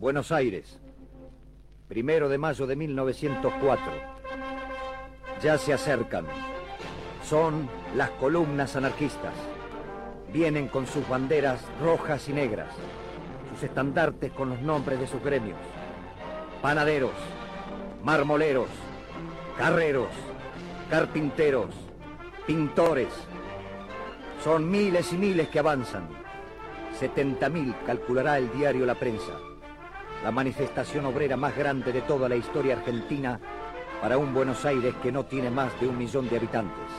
Buenos Aires, primero de mayo de 1904. Ya se acercan. Son las columnas anarquistas. Vienen con sus banderas rojas y negras, sus estandartes con los nombres de sus gremios. Panaderos, marmoleros, carreros, carpinteros, pintores. Son miles y miles que avanzan. 70.000 calculará el diario La Prensa. La manifestación obrera más grande de toda la historia argentina para un Buenos Aires que no tiene más de un millón de habitantes.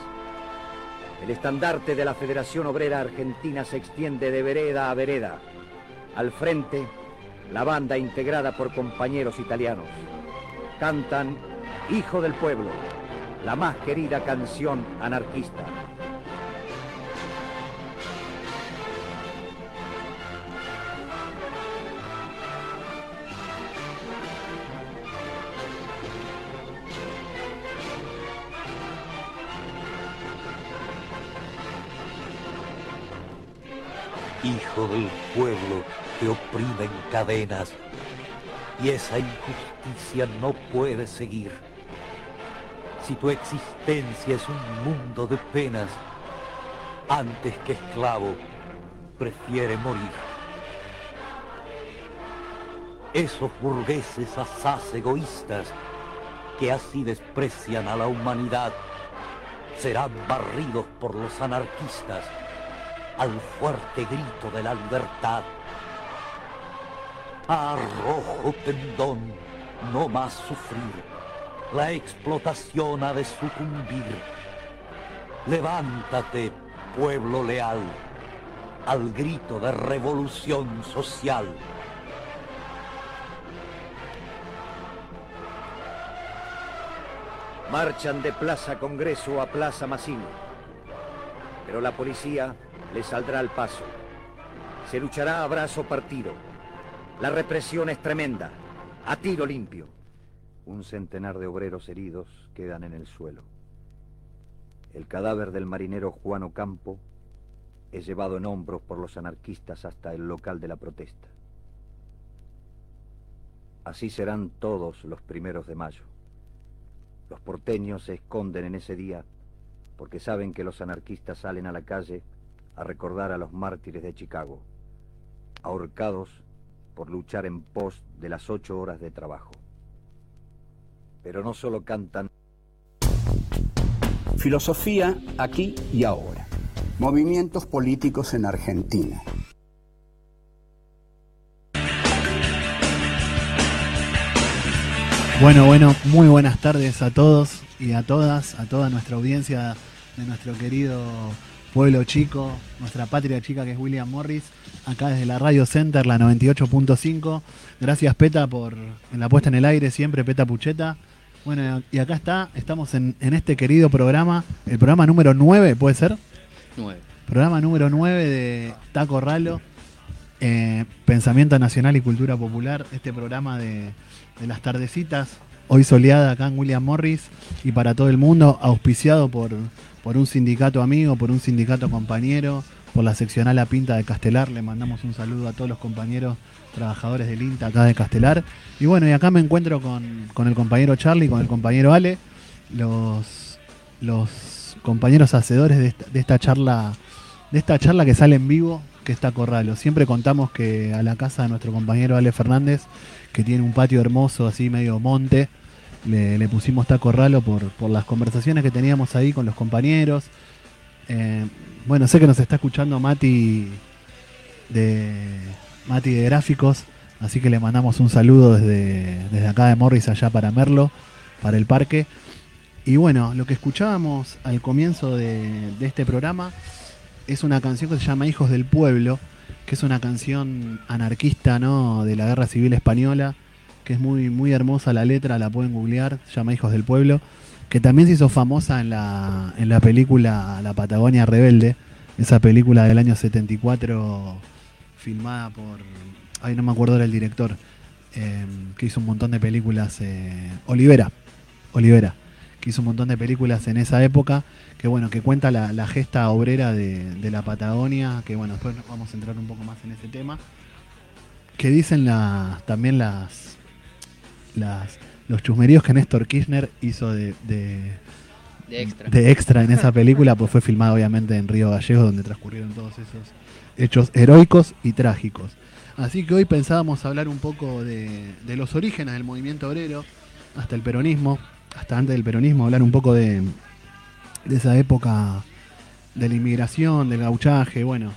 El estandarte de la Federación Obrera Argentina se extiende de vereda a vereda. Al frente, la banda integrada por compañeros italianos. Cantan Hijo del Pueblo, la más querida canción anarquista. Te oprime en cadenas y esa injusticia no puede seguir. Si tu existencia es un mundo de penas, antes que esclavo, prefiere morir. Esos burgueses asaz egoístas que así desprecian a la humanidad serán barridos por los anarquistas al fuerte grito de la libertad. Arrojo pendón, no más sufrir, la explotación ha de sucumbir. Levántate, pueblo leal, al grito de revolución social. Marchan de Plaza Congreso a Plaza Massimo. Pero la policía le saldrá al paso. Se luchará a brazo partido. La represión es tremenda. A tiro limpio. Un centenar de obreros heridos quedan en el suelo. El cadáver del marinero Juan Ocampo es llevado en hombros por los anarquistas hasta el local de la protesta. Así serán todos los primeros de mayo. Los porteños se esconden en ese día porque saben que los anarquistas salen a la calle a recordar a los mártires de Chicago, ahorcados por luchar en pos de las ocho horas de trabajo. Pero no solo cantan. Filosofía aquí y ahora. Movimientos políticos en Argentina. Bueno, bueno, muy buenas tardes a todos y a todas, a toda nuestra audiencia de nuestro querido pueblo chico, nuestra patria chica que es William Morris, acá desde la Radio Center, la 98.5. Gracias Peta por la puesta en el aire siempre, Peta Pucheta. Bueno, y acá está, estamos en, este querido programa, el programa número 9, ¿puede ser? 9. Programa número 9 de Taco Ralo, eh, Pensamiento Nacional y Cultura Popular, este programa de, de las tardecitas, hoy soleada acá en William Morris y para todo el mundo, auspiciado por por un sindicato amigo, por un sindicato compañero, por la seccional La Pinta de Castelar. Le mandamos un saludo a todos los compañeros trabajadores del INTA acá de Castelar. Y bueno, y acá me encuentro con, el compañero Charlie, con el compañero Ale, los, los compañeros hacedores de esta, charla, de esta charla que sale en vivo, que está Corralo. Siempre contamos que a la casa de nuestro compañero Ale Fernández, que tiene un patio hermoso, así medio monte, le, pusimos taco ralo por, por, las conversaciones que teníamos ahí con los compañeros. Eh, bueno, sé que nos está escuchando Mati de Mati de Gráficos, así que le mandamos un saludo desde, desde acá de Morris allá para Merlo, para el parque. Y bueno, lo que escuchábamos al comienzo de, de este programa es una canción que se llama Hijos del Pueblo, que es una canción anarquista ¿no? de la Guerra Civil Española que es muy, muy hermosa la letra, la pueden googlear, llama Hijos del Pueblo, que también se hizo famosa en la, en la película La Patagonia Rebelde, esa película del año 74 filmada por, ay no me acuerdo era el director, em, que hizo un montón de películas, eh, Olivera, Olivera, que hizo un montón de películas en esa época, que bueno, que cuenta la, la gesta obrera de, de, la Patagonia, que bueno, después vamos a entrar un poco más en ese tema. que dicen la, también las, las los chusmeríos que Néstor Kirchner hizo de, de, extra. de extra en esa película, pues fue filmado obviamente en Río Gallegos, donde transcurrieron todos esos hechos heroicos y trágicos. Así que hoy pensábamos hablar un poco de, de los orígenes del movimiento obrero, hasta el peronismo, hasta antes del peronismo, hablar un poco de, de esa época de la inmigración, del gauchaje, bueno.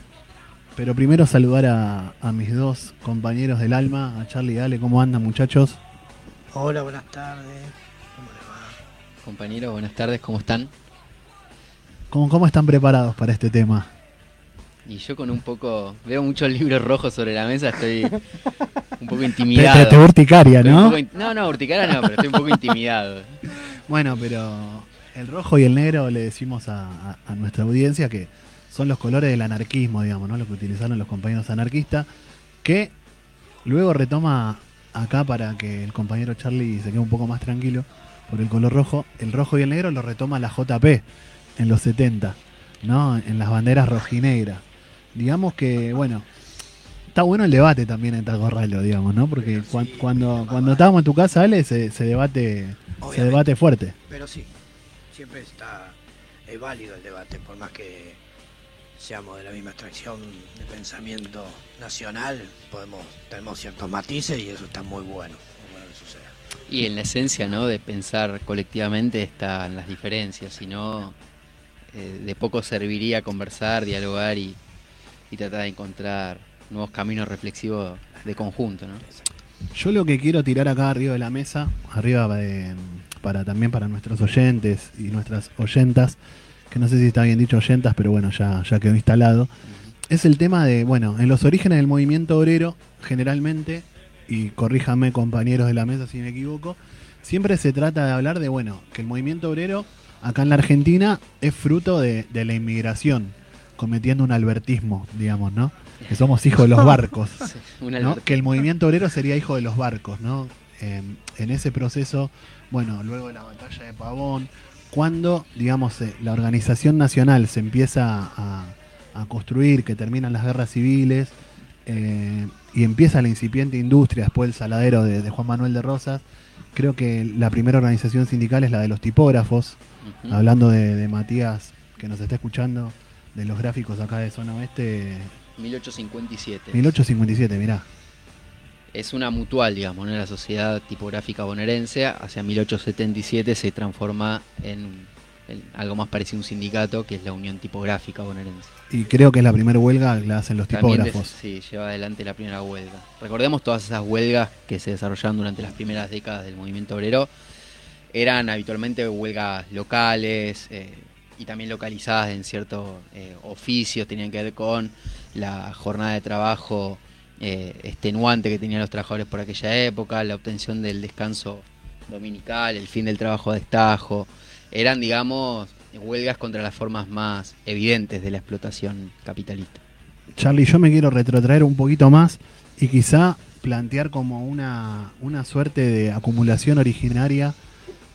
Pero primero saludar a, a mis dos compañeros del alma, a Charlie y Ale, ¿cómo andan muchachos? Hola, buenas tardes. ¿Cómo le va? Compañeros, buenas tardes, ¿cómo están? ¿Cómo, ¿Cómo están preparados para este tema? Y yo con un poco, veo muchos libros rojos sobre la mesa, estoy un poco intimidado. te- te urticaria, ¿no? in- no, no, urticaria no, pero estoy un poco intimidado. Bueno, pero el rojo y el negro le decimos a, a- a nuestra audiencia que son los colores del anarquismo, digamos, ¿no? Lo que utilizaron los compañeros anarquistas, que luego retoma acá para que el compañero Charlie se quede un poco más tranquilo por el color rojo. El rojo y el negro lo retoma la JP en los 70, ¿no? En las banderas rojinegras. Digamos que, bueno, está bueno el debate también en Tacorralo, digamos, ¿no? Porque cuan- cuando, cuando estábamos en tu casa, Ale, se, se debate se debate fuerte. Pero sí, siempre está es válido el debate, por más que seamos de la misma extracción de pensamiento nacional, podemos tenemos ciertos matices y eso está muy bueno, muy bueno que suceda. Y en la esencia, ¿no? De pensar colectivamente están las diferencias, si no, eh, de poco serviría conversar, dialogar y, y tratar de encontrar nuevos caminos reflexivos de conjunto, ¿no? Yo lo que quiero tirar acá arriba de la mesa, arriba de- para también para nuestros oyentes y nuestras oyentas, que no sé si está bien dicho oyentas, pero bueno, ya, ya quedó instalado, es el tema de, bueno, en los orígenes del movimiento obrero, generalmente, y corríjame compañeros de la mesa si me equivoco, siempre se trata de hablar de, bueno, que el movimiento obrero acá en la Argentina es fruto de, de la inmigración, cometiendo un albertismo, digamos, ¿no? Que somos hijos de los barcos. Que el movimiento obrero sería hijo de los barcos, ¿no? Eh, en ese proceso, bueno, luego de la batalla de Pavón, cuando, digamos, eh, la organización nacional se empieza a, a construir, que terminan las guerras civiles, eh, y empieza la incipiente industria, después el saladero de, de Juan Manuel de Rosas, creo que la primera organización sindical es la de los tipógrafos, hablando de, de Matías, que nos está escuchando, de los gráficos acá de Zona Oeste, 1857. 1857, mirá. Es una mutual, digamos, ¿no? La sociedad tipográfica bonaerense hacia 1877 se transforma en, en algo más parecido a un sindicato, que es la Unión Tipográfica Bonaerense. Y creo que es la primera huelga que la hacen los También tipógrafos. sí, lleva adelante la primera huelga. Recordemos todas esas huelgas que se desarrollaron durante las primeras décadas del movimiento obrero. Eran habitualmente huelgas locales eh, y también localizadas en ciertos eh, oficios, tenían que ver con la jornada de trabajo eh, extenuante que tenían los trabajadores por aquella época, la obtención del descanso dominical, el fin del trabajo a destajo. Eran, digamos, huelgas contra las formas más evidentes de la explotación capitalista. Charlie, yo me quiero retrotraer un poquito más y quizá plantear como una, una suerte de acumulación originaria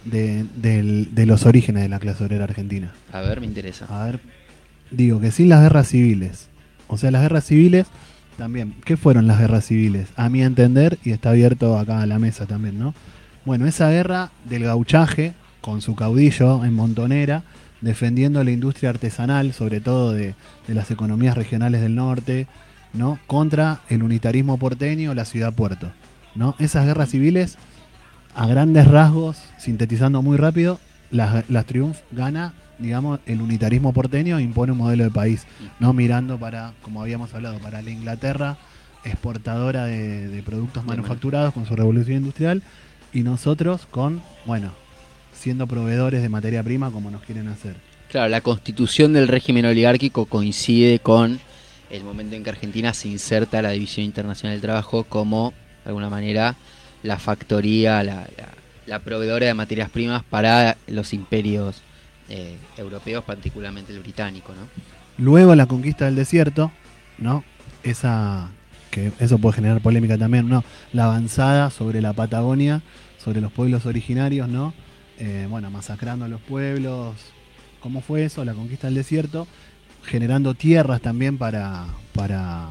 de, de los orígenes de la clase obrera argentina. A ver, me interesa. A ver, digo que sin las guerras civiles, o sea, las guerras civiles también, ¿qué fueron las guerras civiles? A mi entender, y está abierto acá a la mesa también, ¿no? Bueno, esa guerra del gauchaje, con su caudillo en Montonera, defendiendo la industria artesanal, sobre todo de, de las economías regionales del norte, ¿no? Contra el unitarismo porteño, la ciudad puerto, ¿no? Esas guerras civiles, a grandes rasgos, sintetizando muy rápido, las, las gana, digamos, el unitarismo porteño impone un modelo de país, no mirando para, como habíamos hablado, para la Inglaterra, exportadora de, de productos manufacturados con su revolución industrial, y nosotros con, bueno, siendo proveedores de materia prima como nos quieren hacer. Claro, la constitución del régimen oligárquico coincide con el momento en que Argentina se inserta a la División Internacional del Trabajo como, de alguna manera, la factoría, la, la- la proveedora de materias primas para los imperios eh, europeos, particularmente el británico, ¿no? Luego la conquista del desierto, ¿no? Esa que eso puede generar polémica también, ¿no? La avanzada sobre la Patagonia, sobre los pueblos originarios, ¿no? Eh, bueno, masacrando a los pueblos. ¿Cómo fue eso? La conquista del desierto, generando tierras también para, para,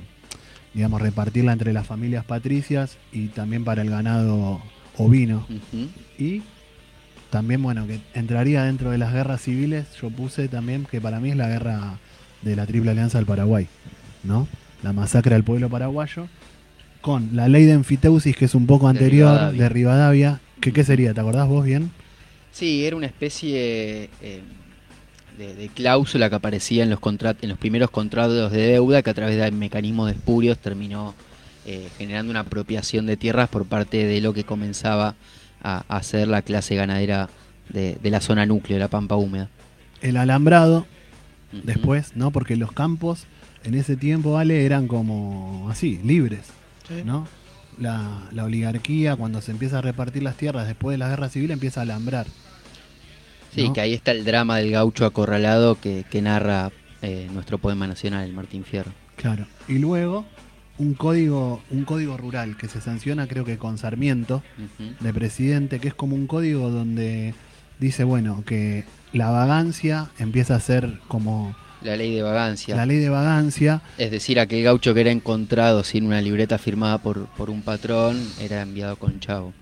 digamos, repartirla entre las familias patricias y también para el ganado ovino. Y también, bueno, que entraría dentro de las guerras civiles, yo puse también que para mí es la guerra de la Triple Alianza del Paraguay, ¿no? La masacre al pueblo paraguayo, con la ley de enfiteusis, que es un poco De anterior, Rivadavia. de Rivadavia, que qué sería, ¿te acordás vos bien? Sí, era una especie eh, de, de cláusula que aparecía en los, en los primeros contratos de deuda que a través de mecanismos de espurios terminó eh, generando una apropiación de tierras por parte de lo que comenzaba a, a ser la clase ganadera de, de la zona núcleo, de la pampa húmeda. El alambrado, después, ¿no? Porque los campos en ese tiempo, vale, eran como así, libres, ¿no? La, la oligarquía, cuando se empieza a repartir las tierras después de la guerra civil, empieza a alambrar. Sí, ¿no? que ahí está el drama del gaucho acorralado que, que narra eh, nuestro poema nacional, el Martín Fierro. Claro. Y luego un código, un código rural que se sanciona creo que con Sarmiento de presidente, que es como un código donde dice, bueno, que la vagancia empieza a ser como La ley de vagancia. la ley de vagancia. Es decir, aquel gaucho que era encontrado sin una libreta firmada por, por un patrón era enviado con chavo.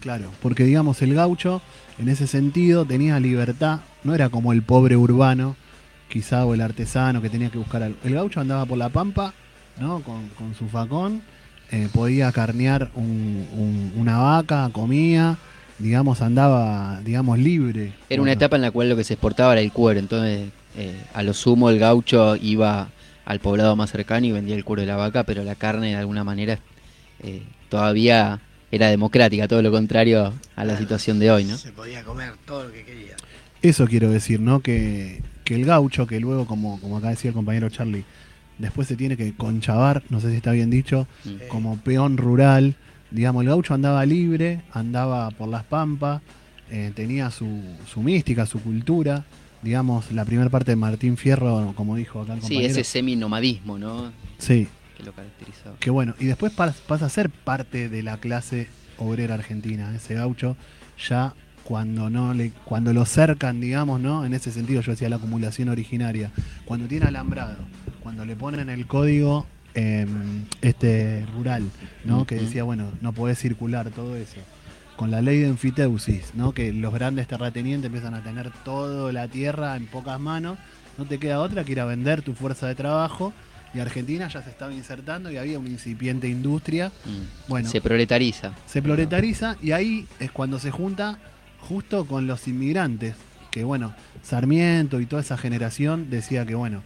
Claro, porque digamos el gaucho en ese sentido tenía libertad, no era como el pobre urbano, quizá o el artesano que tenía que buscar algo. El gaucho andaba por la pampa, ¿no? Con, con su facón, eh, podía carnear un- un- una vaca, comía, digamos, andaba, digamos, libre. Era una Bueno, etapa en la cual lo que se exportaba era el cuero, entonces eh, a lo sumo el gaucho iba al poblado más cercano y vendía el cuero de la vaca, pero la carne de alguna manera eh, todavía era democrática, todo lo contrario a la situación de hoy, ¿no? Se podía comer todo lo que quería. Eso quiero decir, ¿no? Que, que el gaucho, que luego, como, como acá decía el compañero Charlie, después se tiene que conchavar, no sé si está bien dicho, como peón rural. Digamos, el gaucho andaba libre, andaba por las pampas, eh, tenía su, su mística, su cultura. Digamos, la primera parte de Martín Fierro, como dijo acá el Sí, compañero. ese seminomadismo, ¿no? Sí, Que lo caracterizaba. que bueno. Y después pas- pasa a ser parte de la clase obrera argentina. Ese gaucho ya cuando no le cuando lo cercan, digamos, ¿no? En ese sentido yo decía la acumulación originaria. Cuando tiene alambrado, cuando le ponen el código eh, este rural, ¿no? Que decía, bueno, no podés circular todo eso. Con la ley de enfiteusis, ¿no? Que los grandes terratenientes empiezan a tener toda la tierra en pocas manos, no te queda otra que ir a vender tu fuerza de trabajo y Argentina ya se estaba insertando y había una incipiente industria. Mm. Bueno, Se se, proletariza. proletariza y ahí es cuando se junta justo con los inmigrantes, que bueno, Sarmiento y toda esa generación decía que bueno,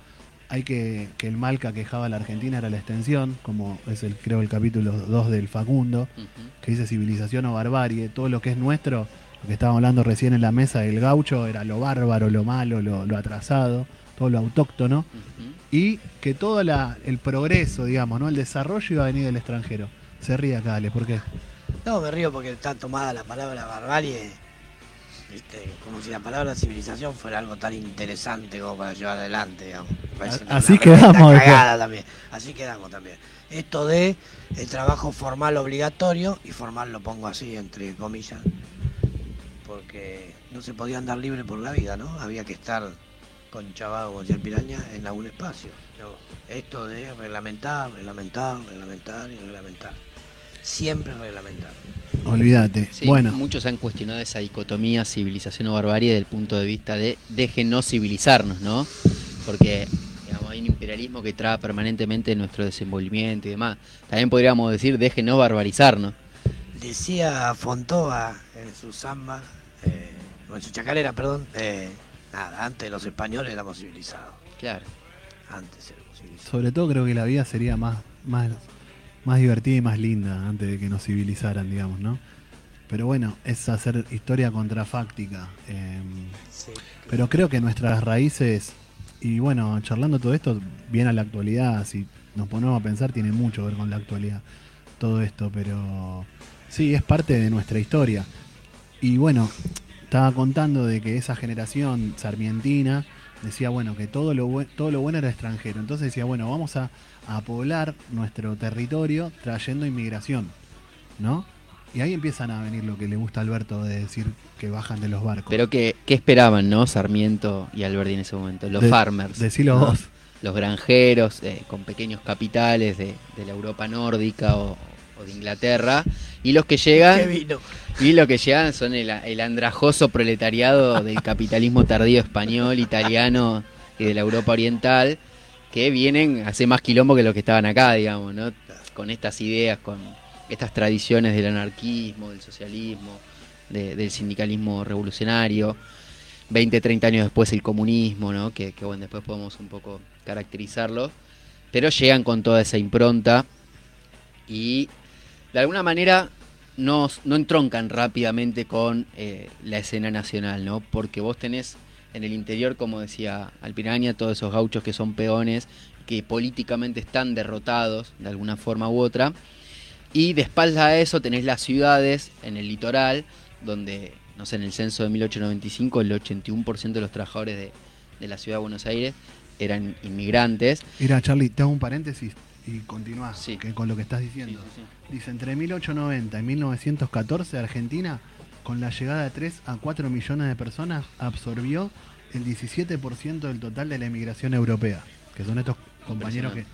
hay que, que el mal que aquejaba a la Argentina era la extensión, como es el creo el capítulo 2 del Facundo, que dice civilización o barbarie, todo lo que es nuestro, lo que estábamos hablando recién en la mesa del gaucho, era lo bárbaro, lo malo, lo, lo atrasado, todo lo autóctono y que todo la- el progreso, digamos, ¿no? El desarrollo iba a venir del extranjero. Se ríe acá, Ale, ¿por qué? No, me río porque está tomada la palabra barbarie, ¿viste? como si la palabra civilización fuera algo tan interesante como para llevar adelante, digamos. Así quedamos también. Así quedamos también. Esto de el trabajo formal obligatorio, y formal lo pongo así entre comillas, porque no se podía andar libre por la vida, ¿no? Había que estar con Chavado, el Piraña, en algún espacio. Esto de reglamentar, reglamentar, reglamentar y reglamentar. Siempre reglamentar. Olvídate. Sí, bueno, muchos han cuestionado esa dicotomía civilización o barbarie desde el punto de vista de déjenos civilizarnos, ¿no? Porque digamos, hay un imperialismo que traba permanentemente nuestro desenvolvimiento y demás. También podríamos decir déjenos barbarizarnos. Decía Fontova en su samba, eh, o en su chacarera, perdón, eh, nada, antes los españoles éramos civilizados. Claro. Antes éramos civilizados. sobre todo creo que la vida sería más, más, más divertida y más linda antes de que nos civilizaran, digamos, ¿no? Pero bueno, es hacer historia contrafáctica. eh, Pero creo que nuestras raíces, y bueno, charlando todo esto, bien a la actualidad, si nos ponemos a pensar, tiene mucho que ver con la actualidad, todo esto, pero sí, es parte de nuestra historia. Y bueno, estaba contando de que esa generación sarmientina decía, bueno, que todo lo, todo lo bueno era extranjero. Entonces decía, bueno, vamos a, a poblar nuestro territorio trayendo inmigración, ¿no? Y ahí empiezan a venir lo que le gusta a Alberto de decir que bajan de los barcos. Pero que, ¿qué esperaban, no? Sarmiento y Alberti en ese momento. Los De- farmers. Decilo ¿no? vos. los granjeros eh, con pequeños capitales de, de la Europa nórdica o, o de Inglaterra, y los que llegan ¿Qué vino? y lo que llegan son el, el andrajoso proletariado del capitalismo tardío español, italiano y de la Europa oriental, que vienen a hacer más quilombo que los que estaban acá, digamos, ¿no? Con estas ideas, con estas tradiciones del anarquismo, del socialismo, de- del sindicalismo revolucionario. 20, 30 años después el comunismo, ¿no? Que, que, bueno, después podemos un poco caracterizarlo. Pero llegan con toda esa impronta y de alguna manera no, no entroncan rápidamente con eh, la escena nacional, ¿no? Porque vos tenés en el interior, como decía Alpiraña, todos esos gauchos que son peones, que políticamente están derrotados de alguna forma u otra. Y de espalda a eso tenés las ciudades en el litoral, donde, no sé, en el censo de 1895 el 81% de los trabajadores de, de la ciudad de Buenos Aires eran inmigrantes. Mira, Charlie, te hago un paréntesis y continúa Sí. con lo que estás diciendo. Dice, entre 1890 y 1914 Argentina, con la llegada de 3 a 4 millones de personas, absorbió el 17% del total de la emigración europea, que son estos compañeros que...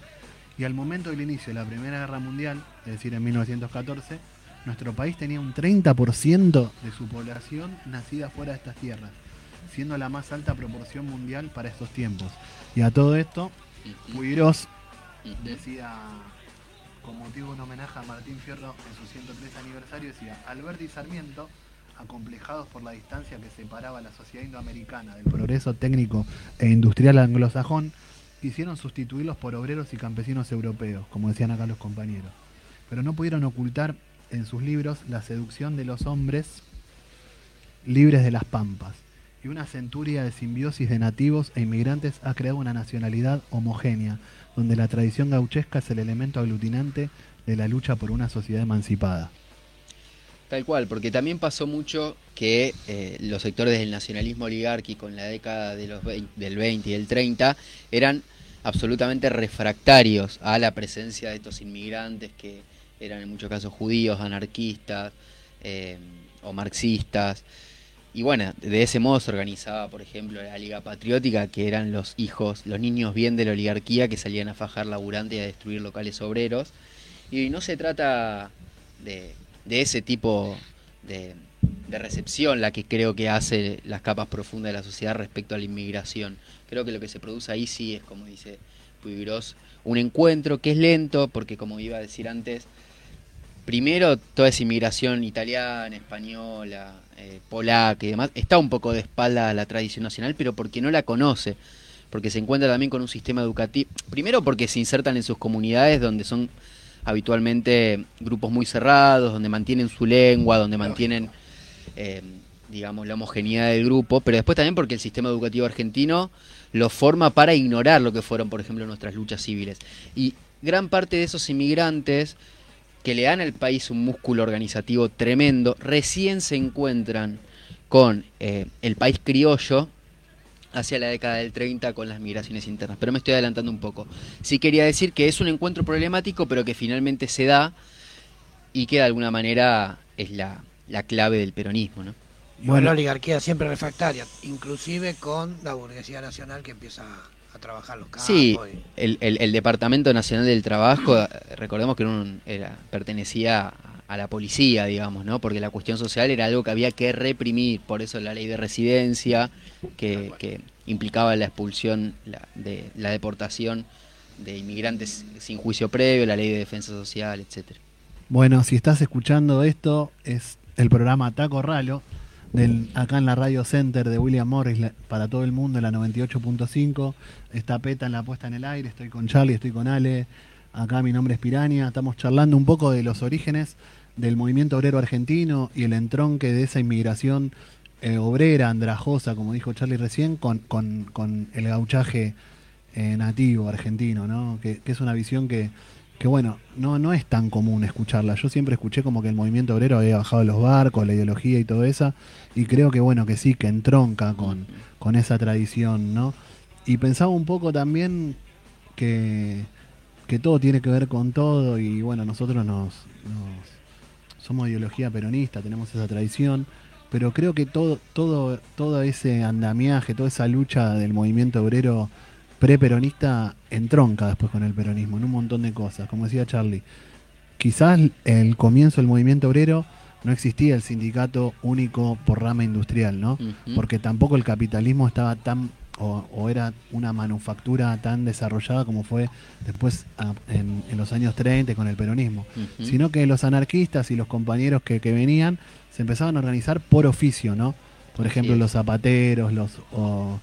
Y al momento del inicio de la Primera Guerra Mundial, es decir, en 1914, nuestro país tenía un 30% de su población nacida fuera de estas tierras, siendo la más alta proporción mundial para estos tiempos. Y a todo esto, ujú. decía, con motivo de un homenaje a Martín Fierro en su 103 aniversario, decía, Alberti Sarmiento, acomplejados por la distancia que separaba la sociedad indoamericana del progreso técnico e industrial anglosajón, quisieron sustituirlos por obreros y campesinos europeos, como decían acá los compañeros. Pero no pudieron ocultar en sus libros la seducción de los hombres libres de las pampas. Y una centuria de simbiosis de nativos e inmigrantes ha creado una nacionalidad homogénea, donde la tradición gauchesca es el elemento aglutinante de la lucha por una sociedad emancipada. Tal cual, porque también pasó mucho que eh, los sectores del nacionalismo oligárquico en la década del 20 y del 30 eran absolutamente refractarios a la presencia de estos inmigrantes que eran en muchos casos judíos, anarquistas eh, o marxistas. Y bueno, de ese modo se organizaba, por ejemplo, la Liga Patriótica, que eran los hijos, los niños bien de la oligarquía que salían a fajar laburante y a destruir locales obreros. Y no se trata de, de ese tipo de, recepción la que creo que hace las capas profundas de la sociedad respecto a la inmigración. Creo que lo que se produce ahí sí es, como dice Puigros, un encuentro que es lento, porque como iba a decir antes, primero toda esa inmigración italiana, española, eh, polaca y demás, está un poco de espalda a la tradición nacional, pero porque no la conoce, porque se encuentra también con un sistema educativo, primero porque se insertan en sus comunidades donde son habitualmente grupos muy cerrados, donde mantienen su lengua, donde mantienen, eh, digamos, la homogeneidad del grupo, pero después también porque el sistema educativo argentino lo forma para ignorar lo que fueron, por ejemplo, nuestras luchas civiles. Y gran parte de esos inmigrantes que le dan al país un músculo organizativo tremendo, recién se encuentran con eh, el país criollo hacia la década del 30 con las migraciones internas. Pero me estoy adelantando un poco. Sí quería decir que es un encuentro problemático, pero que finalmente se da y que de alguna manera es la, la clave del peronismo. ¿no? Bueno, la oligarquía siempre refractaria, inclusive con la burguesía nacional que empieza a trabajar los campos. Sí, y- el, el- el Departamento Nacional del Trabajo, recordemos que era un- era, pertenecía a- a la policía, digamos, ¿no? Porque la cuestión social era algo que había que reprimir, por eso la ley de residencia, que, implicaba la expulsión, la, de, la deportación de inmigrantes sin juicio previo, la ley de defensa social, etcétera. Bueno, si estás escuchando esto, es el programa Taco Ralo, del, acá en la Radio Center de William Morris, para todo el mundo, la 98.5. Está Peta en la puesta en el aire, estoy con Charlie, estoy con Ale. Acá mi nombre es Pirania. Estamos charlando un poco de los orígenes del movimiento obrero argentino y el entronque de esa inmigración eh, obrera, andrajosa, como dijo Charlie recién, con, con- con el gauchaje eh, nativo argentino, ¿no? Que, es una visión que, que bueno, no, no es tan común escucharla. Yo siempre escuché como que el movimiento obrero había bajado los barcos, la ideología y todo eso, y creo que bueno, que sí, que entronca con, con esa tradición, ¿no? Y pensaba un poco también que, que todo tiene que ver con todo, y bueno, nosotros nos, nos- somos ideología peronista, tenemos esa tradición, pero creo que todo, todo, todo ese andamiaje, toda esa lucha del movimiento obrero preperonista entronca después con el peronismo en un montón de cosas, como decía Charlie. Quizás el comienzo del movimiento obrero no existía el sindicato único por rama industrial, ¿no? Porque tampoco el capitalismo estaba tan o, o era una manufactura tan desarrollada como fue después a- en, en los años 30 con el peronismo, sino que los anarquistas y los compañeros que, que venían se empezaban a organizar por oficio, ¿no? Por ejemplo, los zapateros, los o-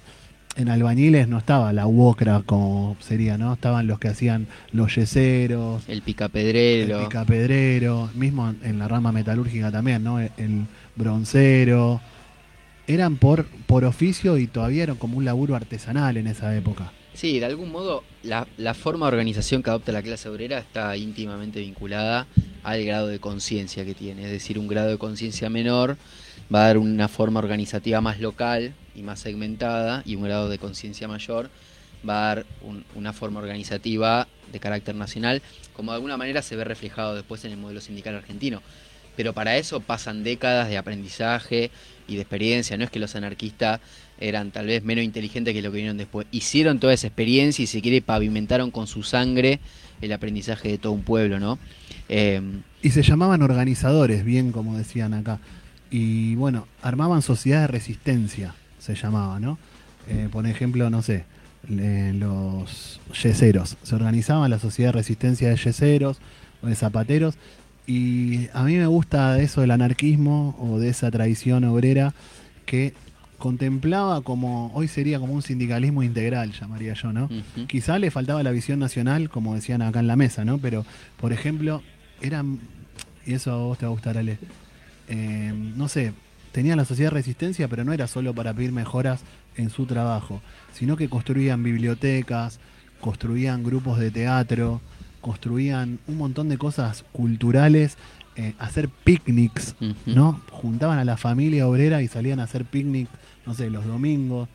en albañiles no estaba la UOCRA como sería, ¿no? Estaban los que hacían los yeseros, El el picapedrero. picapedrero, mismo en la rama metalúrgica también, ¿no? El, broncero. Eran por, por oficio y todavía era como un laburo artesanal en esa época. Sí, de algún modo la, forma de organización que adopta la clase obrera está íntimamente vinculada al grado de conciencia que tiene. Es decir, un grado de conciencia menor va a dar una forma organizativa más local y más segmentada y un grado de conciencia mayor va a dar un- una forma organizativa de carácter nacional, como de alguna manera se ve reflejado después en el modelo sindical argentino. Pero para eso pasan décadas de aprendizaje y de experiencia. No es que los anarquistas eran tal vez menos inteligentes que lo que vinieron después. Hicieron toda esa experiencia y si quiere pavimentaron con su sangre el aprendizaje de todo un pueblo, ¿no? Eh, Y se llamaban organizadores, bien como decían acá. Y bueno, armaban sociedades de resistencia, se llamaba, ¿no? Eh, por ejemplo, no sé, los yeseros. Se organizaban la sociedad de resistencia de yeseros o de zapateros. Y a mí me gusta eso del anarquismo o de esa tradición obrera que contemplaba como, hoy sería como un sindicalismo integral, llamaría yo, ¿no? ujú. Quizá le faltaba la visión nacional, como decían acá en la mesa, ¿no? Pero, por ejemplo, eran, y eso a vos te va a gustar, Ale, eh, no sé, tenían la sociedad de resistencia, pero no era solo para pedir mejoras en su trabajo, sino que construían bibliotecas, construían grupos de teatro, construían un montón de cosas culturales, eh, hacer picnics. ¿no? Juntaban a la familia obrera y salían a hacer picnic, no sé, los domingos.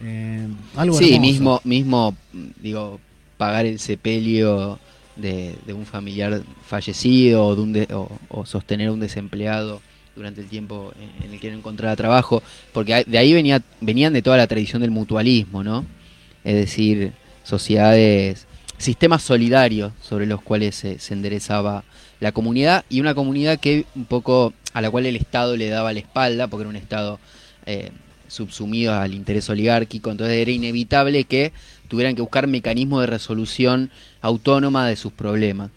eh, algo Sí, hermoso. mismo, mismo, digo, pagar el sepelio de, de un familiar fallecido o, de un de- o, o sostener un desempleado durante el tiempo en, en el que no encontraba trabajo, porque de ahí venía, venían de toda la tradición del mutualismo, ¿no? Es decir, sociedades, sistemas solidarios sobre los cuales se, se enderezaba la comunidad y una comunidad que un poco a la cual el Estado le daba la espalda, porque era un Estado eh, subsumido al interés oligárquico, entonces era inevitable que tuvieran que buscar mecanismos de resolución autónoma de sus problemas.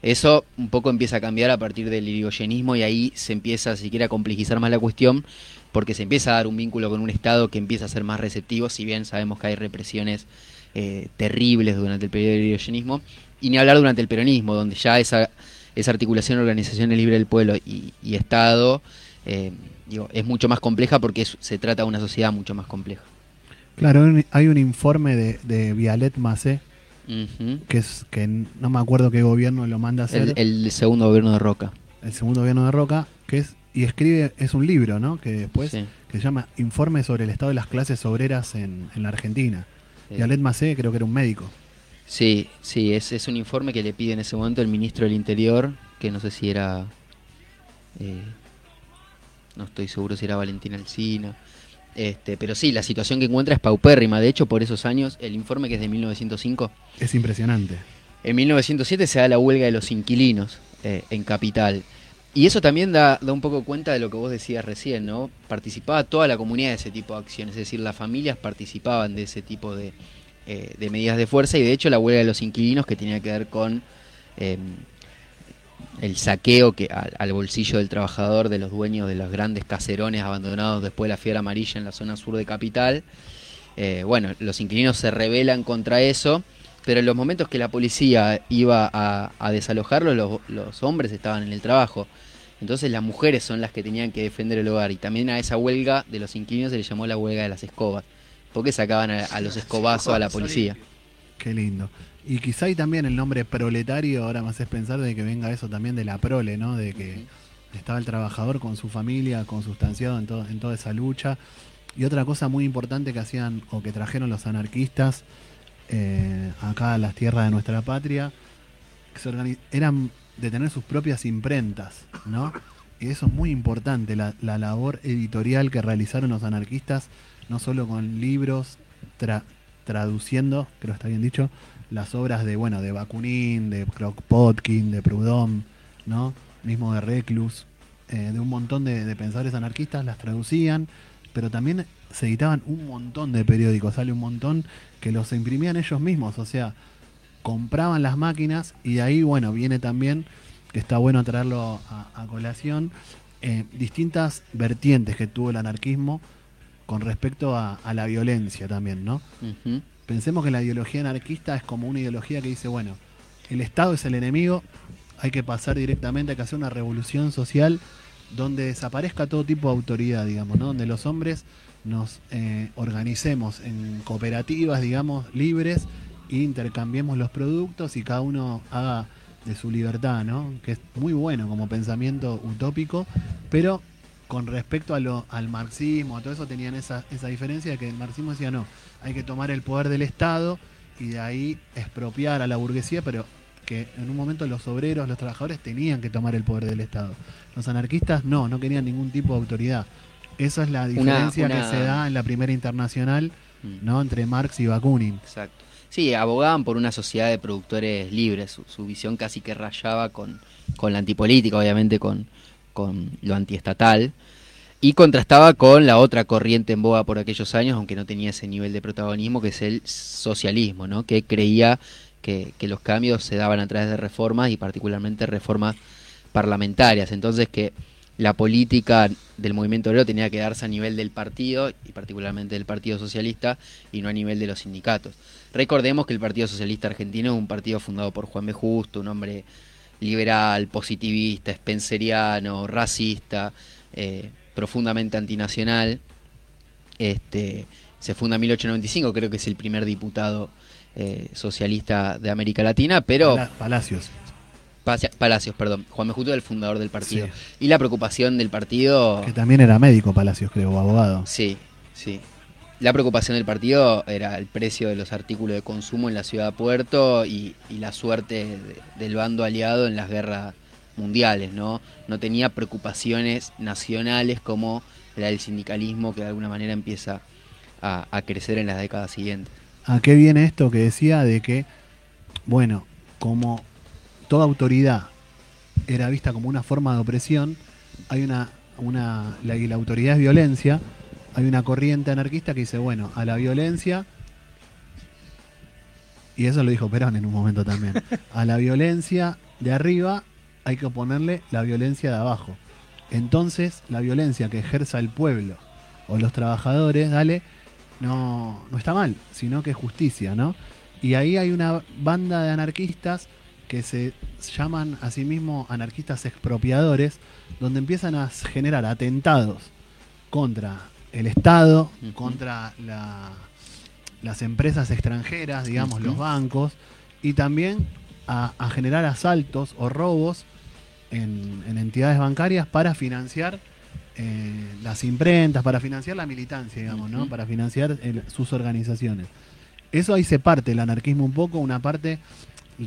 Eso un poco empieza a cambiar a partir del irigoyenismo y ahí se empieza siquiera a complejizar más la cuestión porque se empieza a dar un vínculo con un Estado que empieza a ser más receptivo, si bien sabemos que hay represiones eh, terribles durante el periodo del irigoyenismo, y ni hablar durante el peronismo, donde ya esa, esa articulación organizaciones libre del pueblo y, y Estado eh, digo, es mucho más compleja porque es- se trata de una sociedad mucho más compleja. Claro, hay un- informe de, de Vialet Macé, que es que no me acuerdo qué gobierno lo manda a hacer, el, el segundo gobierno de Roca. el segundo gobierno de Roca, que es y escribe, es un libro, ¿no? Que después, Sí. que se llama Informe sobre el estado de las clases obreras en, en la Argentina. Sí. Vialet Macé creo que era un médico. Sí, sí, es, es un informe que le pide en ese momento el ministro del Interior, que no sé si era... eh, no estoy seguro si era Valentín Alsina. Este, pero sí, la situación que encuentra es paupérrima. De hecho, por esos años, el informe que es de 1905, Es impresionante. en 1907 se da la huelga de los inquilinos eh, en Capital. Y eso también da, da un poco cuenta de lo que vos decías recién, ¿no? Participaba toda la comunidad de ese tipo de acciones, es decir, las familias participaban de ese tipo de, eh, de medidas de fuerza y de hecho la huelga de los inquilinos que tenía que ver con eh, el saqueo que al, al bolsillo del trabajador de los dueños de los grandes caserones abandonados después de la fiebre amarilla en la zona sur de Capital. Eh, bueno, los inquilinos se rebelan contra eso, pero en los momentos que la policía iba a, a desalojarlos, los, los hombres estaban en el trabajo. Entonces las mujeres son las que tenían que defender el hogar. Y también a esa huelga de los inquilinos se le llamó la huelga de las escobas. Porque sacaban a, a los escobazos a la policía. Qué lindo. Y quizá hay también el nombre proletario, ahora me haces pensar de que venga eso también de la prole, ¿no? De que estaba el trabajador con su familia, consustanciado en, en toda esa lucha. Y otra cosa muy importante que hacían o que trajeron los anarquistas eh, acá a las tierras de nuestra patria, que se organi- eran de tener sus propias imprentas, ¿no? Y eso es muy importante, la, la labor editorial que realizaron los anarquistas, no solo con libros, tra- traduciendo, creo que está bien dicho, las obras de, bueno, de Bakunin, de Kropotkin, de Proudhon, ¿no? Mismo de Reclus, eh, de un montón de, de pensadores anarquistas, las traducían, pero también se editaban un montón de periódicos, sale un montón que los imprimían ellos mismos, o sea, compraban las máquinas y de ahí, bueno, viene también, que está bueno traerlo a, colación, eh, distintas vertientes que tuvo el anarquismo con respecto a, a la violencia también, ¿no? Pensemos que la ideología anarquista es como una ideología que dice, bueno, el Estado es el enemigo, hay que pasar directamente, hay que hacer una revolución social donde desaparezca todo tipo de autoridad, digamos, ¿no? Donde los hombres nos eh, organicemos en cooperativas, digamos, libres, e intercambiemos los productos y cada uno haga de su libertad, ¿no? Que es muy bueno como pensamiento utópico, pero con respecto a lo, al marxismo, a todo eso tenían esa, esa diferencia de que el marxismo decía no, hay que tomar el poder del Estado y de ahí expropiar a la burguesía, pero que en un momento los obreros, los trabajadores tenían que tomar el poder del Estado. Los anarquistas no, no querían ningún tipo de autoridad. Esa es la diferencia una- que se da en la primera internacional, Mm. ¿no? Entre Marx y Bakunin. Exacto. Sí, abogaban por una sociedad de productores libres. Su, su visión casi que rayaba con, con la antipolítica, obviamente con, con lo antiestatal. Y contrastaba con la otra corriente en boga por aquellos años, aunque no tenía ese nivel de protagonismo, que es el socialismo, ¿no? que creía que, que los cambios se daban a través de reformas y particularmente reformas parlamentarias. Entonces que la política del movimiento obrero tenía que darse a nivel del partido, y particularmente del Partido Socialista, y no a nivel de los sindicatos. Recordemos que el Partido Socialista Argentino es un partido fundado por Juan B. Justo, un hombre liberal, positivista, spenceriano, racista, eh, profundamente antinacional. Este, se funda en 1895, creo que es el primer diputado eh, socialista de América Latina, pero... Pala- Palacios. Palacios, perdón. Juan. Justo es el fundador del partido. Sí. Y la preocupación del partido... Que también era médico Palacios, creo, o abogado. Sí, sí. La preocupación del partido era el precio de los artículos de consumo en la ciudad de Puerto y, la suerte de- del bando aliado en las guerras mundiales, ¿no? No tenía preocupaciones nacionales como la del sindicalismo que de alguna manera empieza a, crecer en las décadas siguientes. ¿A qué viene esto que decía de que, bueno, como toda autoridad era vista como una forma de opresión, hay una, una la autoridad es violencia, hay una corriente anarquista que dice, bueno, a la violencia, y eso lo dijo Perón en un momento también, a la violencia de arriba hay que oponerle la violencia de abajo. Entonces, la violencia que ejerza el pueblo o los trabajadores, dale, no, no está mal, sino que es justicia, ¿no? Y ahí hay una banda de anarquistas que se llaman a sí mismos anarquistas expropiadores, donde empiezan a generar atentados contra el Estado, contra la- las empresas extranjeras, digamos, los bancos, y también a, a generar asaltos o robos en, en entidades bancarias para financiar eh, las imprentas, para financiar la militancia, digamos, ¿no? Para financiar el- sus organizaciones. Eso ahí se parte el anarquismo un poco, una parte,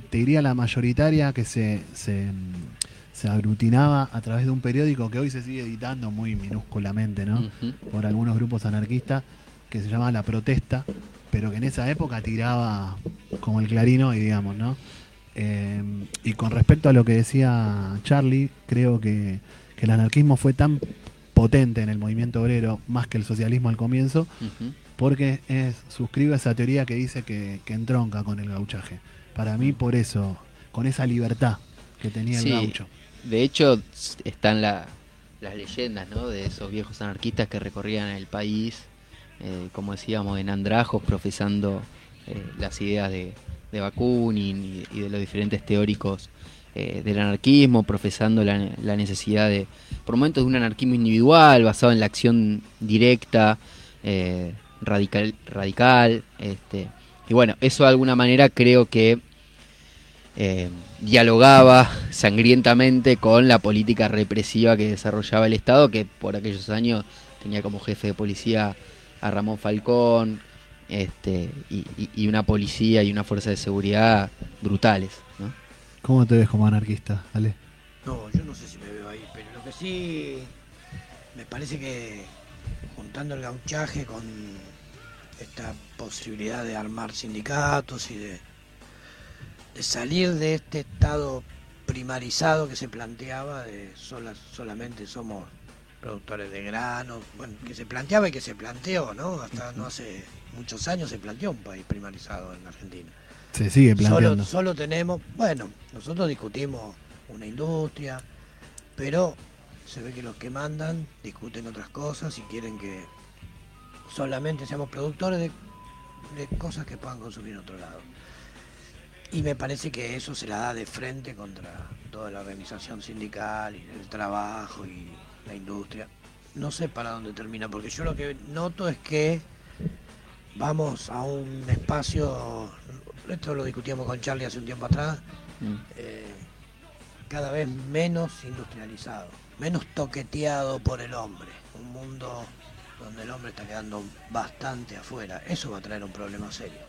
te diría la mayoritaria, que se, se, se aglutinaba a través de un periódico que hoy se sigue editando muy minúsculamente, ¿no? Por algunos grupos anarquistas, que se llama La Protesta, pero que en esa época tiraba como el clarino, y digamos, ¿no? Eh, y con respecto a lo que decía Charlie, creo que, que el anarquismo fue tan potente en el movimiento obrero, más que el socialismo al comienzo, porque es, suscribe esa teoría que dice que, que entronca con el gauchaje. Para mí, por eso, con esa libertad que tenía el gaucho. De hecho, están la- las leyendas ¿no? de esos viejos anarquistas que recorrían el país, eh, como decíamos, en andrajos, profesando eh, las ideas de, de Bakunin y, y de los diferentes teóricos eh, del anarquismo, profesando la, la necesidad de, por momentos, de un anarquismo individual, basado en la acción directa, eh, radical, radical este, y bueno, eso de alguna manera creo que eh, dialogaba sangrientamente con la política represiva que desarrollaba el Estado, que por aquellos años tenía como jefe de policía a Ramón Falcón, este, y, y- y una policía y una fuerza de seguridad brutales. ¿no? ¿Cómo te ves como anarquista, Ale? No, yo no sé si me veo ahí, pero lo que sí me parece que juntando el gauchaje con esta posibilidad de armar sindicatos y de, de salir de este estado primarizado que se planteaba de sola, solamente somos productores de granos, bueno, que se planteaba y que se planteó, ¿no? Hasta no hace muchos años se planteó un país primarizado en Argentina. Se sigue planteando. Solo, solo tenemos, bueno, nosotros discutimos una industria, pero se ve que los que mandan discuten otras cosas y quieren que solamente seamos productores de, de cosas que puedan consumir en otro lado. Y me parece que eso se la da de frente contra toda la organización sindical y el trabajo y la industria. No sé para dónde termina, porque yo lo que noto es que vamos a un espacio, esto lo discutíamos con Charlie hace un tiempo atrás, Mm. eh, cada vez menos industrializado, menos toqueteado por el hombre, un mundo donde el hombre está quedando bastante afuera. Eso va a traer un problema serio.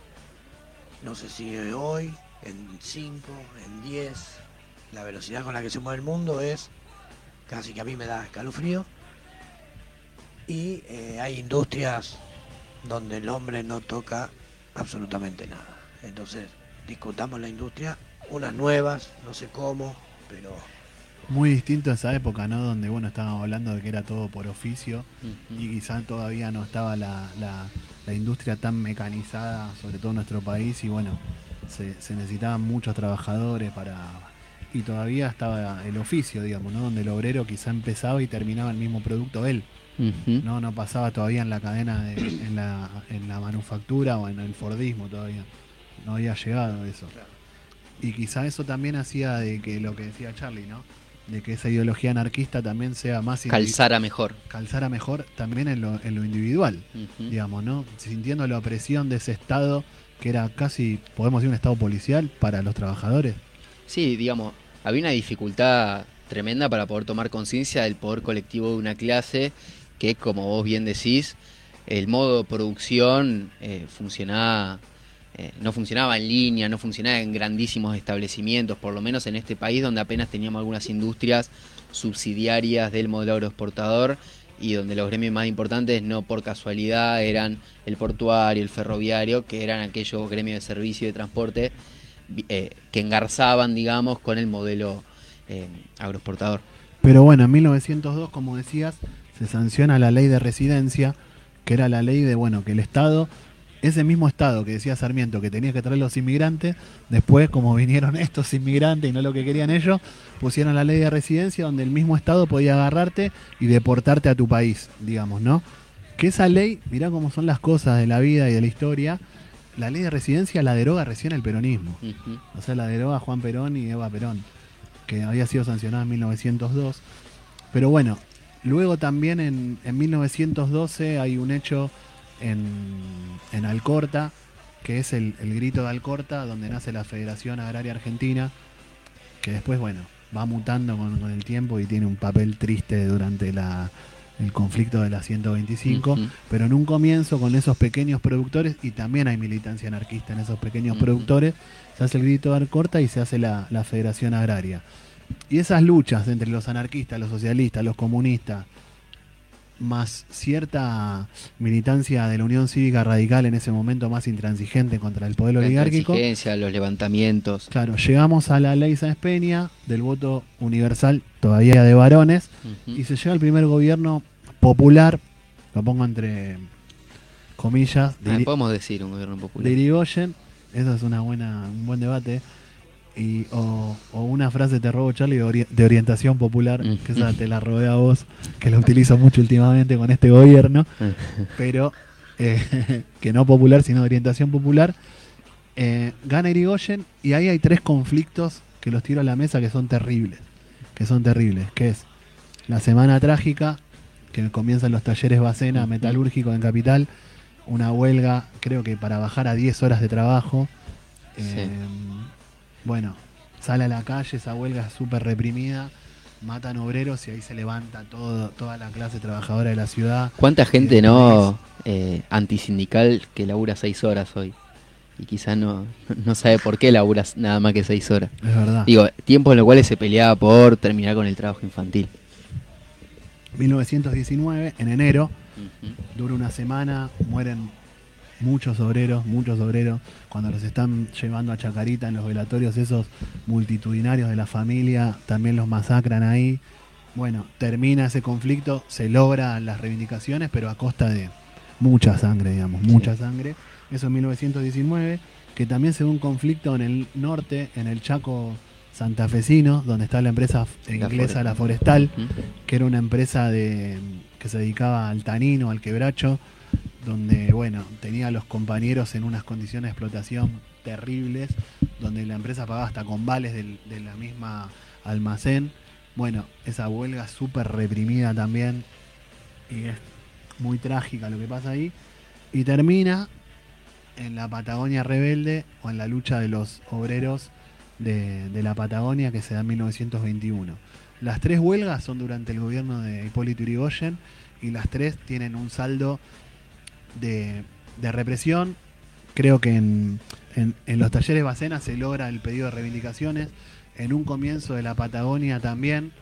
No sé si hoy, en 5, en 10, la velocidad con la que se mueve el mundo es casi que a mí me da escalofrío. Y eh, hay industrias donde el hombre no toca absolutamente nada. Entonces, discutamos la industria, unas nuevas, no sé cómo, pero Muy distinto a esa época, ¿no? Donde, bueno, estábamos hablando de que era todo por oficio y quizá todavía no estaba la, la- la industria tan mecanizada, sobre todo en nuestro país, y bueno, se, se necesitaban muchos trabajadores para... Y todavía estaba el oficio, digamos, ¿no? Donde el obrero quizá empezaba y terminaba el mismo producto él. No, no pasaba todavía en la cadena, de- en, la, en la manufactura o en el Fordismo todavía. No había llegado eso. Y quizá eso también hacía de que lo que decía Charlie, ¿no? De que esa ideología anarquista también sea más... Calzara mejor. calzara mejor también en lo, en lo individual, digamos, ¿no? Sintiendo la opresión de ese Estado que era casi, podemos decir, un Estado policial para los trabajadores. Sí, digamos, había una dificultad tremenda para poder tomar conciencia del poder colectivo de una clase que, como vos bien decís, el modo de producción eh, funcionaba, eh, no funcionaba en línea, no funcionaba en grandísimos establecimientos, por lo menos en este país donde apenas teníamos algunas industrias subsidiarias del modelo agroexportador y donde los gremios más importantes no por casualidad eran el portuario, el ferroviario, que eran aquellos gremios de servicio y de transporte eh, que engarzaban, digamos, con el modelo eh, agroexportador. Pero bueno, en 1902, como decías, se sanciona la ley de residencia, que era la ley de, bueno, que el Estado, ese mismo Estado que decía Sarmiento que tenía que traer los inmigrantes, después, como vinieron estos inmigrantes y no lo que querían ellos, pusieron la ley de residencia donde el mismo Estado podía agarrarte y deportarte a tu país, digamos, ¿no? Que esa ley, mirá cómo son las cosas de la vida y de la historia, la ley de residencia la deroga recién el peronismo. O sea, la deroga Juan Perón y Eva Perón, que había sido sancionada en 1902. Pero bueno, luego también en, en 1912 hay un hecho en, en Alcorta, que es el, el grito de Alcorta, donde nace la Federación Agraria Argentina, que después, bueno, va mutando con, con el tiempo y tiene un papel triste durante la, el conflicto de la 125 Ujú. pero en un comienzo con esos pequeños productores, y también hay militancia anarquista en esos pequeños productores, se hace el grito de corta y se hace la, la Federación Agraria. Y esas luchas entre los anarquistas, los socialistas, los comunistas, más cierta militancia de la Unión Cívica Radical en ese momento más intransigente contra el poder La oligárquico, intransigencia, los levantamientos. claro, llegamos a la ley Sáenz Peña del voto universal todavía de varones, y se llega al primer gobierno popular, lo pongo entre comillas, de, Ah, Iri- podemos decir un gobierno popular. de Irigoyen, eso es una buena, un buen debate, y, o, o una frase te robo Charlie de, ori- de orientación popular, Mm. que esa te la robé a vos, que la utilizo mucho últimamente con este gobierno, pero eh, que no popular, sino de orientación popular. Eh, gana Irigoyen y ahí hay tres conflictos que los tiro a la mesa que son terribles, que son terribles, que es la semana trágica, que comienzan los talleres Bacena Ujú. metalúrgicos en Capital, una huelga creo que para bajar a 10 horas de trabajo. Sí. Bueno, sale a la calle, esa huelga es súper reprimida, matan obreros y ahí se levanta todo, toda la clase trabajadora de la ciudad. ¿Cuánta gente no eh, antisindical que labura seis horas hoy? Y quizás no, no sabe por qué labura nada más que seis horas. Es verdad. Digo, tiempos en los cuales se peleaba por terminar con el trabajo infantil. 1919, en enero, dura una semana, mueren muchos obreros, muchos obreros, cuando los están llevando a Chacarita en los velatorios esos multitudinarios de la familia, también los masacran ahí. Bueno, termina ese conflicto, se logran las reivindicaciones, pero a costa de mucha sangre, digamos, mucha sangre. Eso en 1919, que también se dio un conflicto en el norte, en el Chaco santafesino, donde está la empresa inglesa La Forestal. Que era una empresa de que se dedicaba al tanino, al quebracho, donde, bueno, tenía a los compañeros en unas condiciones de explotación terribles, donde la empresa pagaba hasta con vales del- de la misma almacén. Bueno, esa huelga súper reprimida también, y es muy trágica lo que pasa ahí, y termina en la Patagonia rebelde o en la lucha de los obreros de, de la Patagonia que se da en 1921. Las tres huelgas son durante el gobierno de Hipólito Yrigoyen y las tres tienen un saldo de, de represión. Creo que en, en- en los talleres Bacena se logra el pedido de reivindicaciones. En un comienzo de la Patagonia también.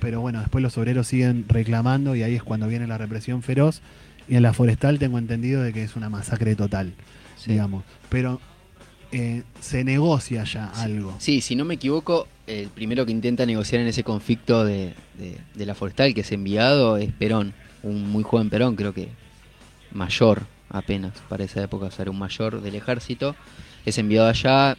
Pero bueno, después los obreros siguen reclamando y ahí es cuando viene la represión feroz. Y en la forestal tengo entendido de que es una masacre total, Sí. digamos. Pero eh, se negocia ya algo. Sí, si no me equivoco, el primero que intenta negociar en ese conflicto de, de- de la forestal que es enviado es Perón, un muy joven Perón, creo que mayor apenas para esa época, o sea, era un mayor del ejército, es enviado allá,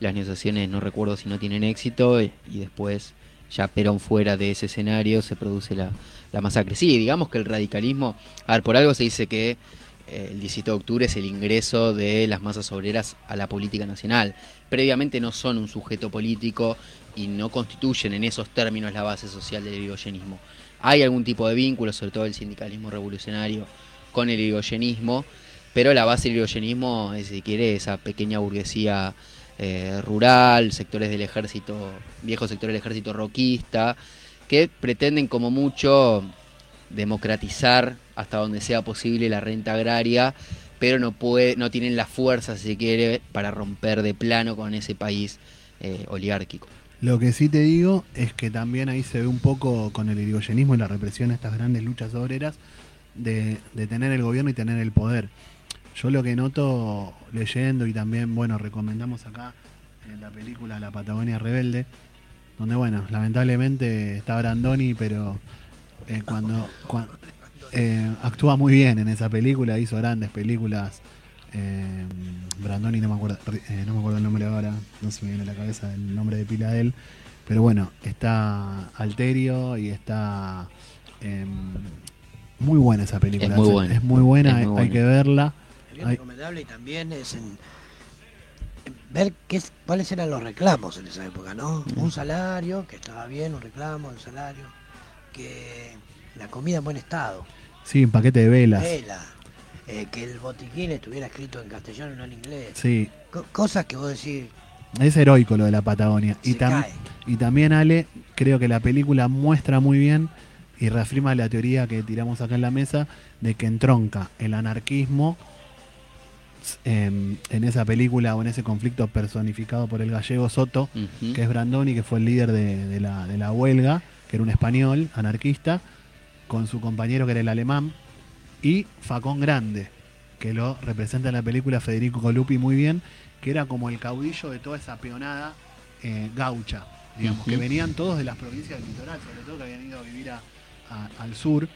las negociaciones no recuerdo si no tienen éxito y, después ya Perón fuera de ese escenario se produce la, la masacre. Sí, digamos que el radicalismo, a ver, por algo se dice que eh, el 17 de octubre es el ingreso de las masas obreras a la política nacional. Previamente no son un sujeto político y no constituyen en esos términos la base social del irigoyenismo. Hay algún tipo de vínculo, sobre todo el sindicalismo revolucionario, con el irigoyenismo, pero la base del irigoyenismo si quiere, esa pequeña burguesía eh, rural, sectores del ejército, viejos sectores del ejército roquista, que pretenden como mucho democratizar hasta donde sea posible la renta agraria, pero no puede, no tienen la fuerza, si quiere, para romper de plano con ese país eh, oligárquico. Lo que sí te digo es que también ahí se ve un poco con el irigoyenismo y la represión, estas grandes luchas obreras, de, tener el gobierno y tener el poder. Yo lo que noto leyendo y también, bueno, recomendamos acá en la película La Patagonia Rebelde, donde, bueno, lamentablemente está Brandoni, pero eh, cuando, cua- eh, actúa muy bien en esa película, hizo grandes películas. eh, Brandoni, no me, acuerdo, eh, no me acuerdo el nombre ahora, no se me viene a la cabeza el nombre de pila de él, pero bueno, está Alterio y está em, muy buena esa película. Es muy buena. Es muy buena, Es muy hay- que verla. Es recomendable y también es en, en ver qué cuáles eran los reclamos en esa época, ¿no? Mm. Un salario, que estaba bien, un reclamo, un salario, que la comida en buen estado, Sí, un paquete de velas. vela, eh, que el botiquín estuviera escrito en castellano y no en inglés. Sí, Co- cosas que vos decís, es heroico lo de la Patagonia. Y, tam- cae. y también, Ale, creo que la película muestra muy bien y reafirma la teoría que tiramos acá en la mesa de que entronca el anarquismo em, en esa película o en ese conflicto personificado por el gallego Soto, que es Brandoni, que fue el líder de, de la, de la huelga, que era un español anarquista, con su compañero que era el alemán, y Facón Grande, que lo representa en la película Federico Colupi muy bien, que era como el caudillo de toda esa peonada eh, gaucha, digamos, que venían todos de las provincias del litoral, sobre todo que habían ido a vivir a- a- al sur.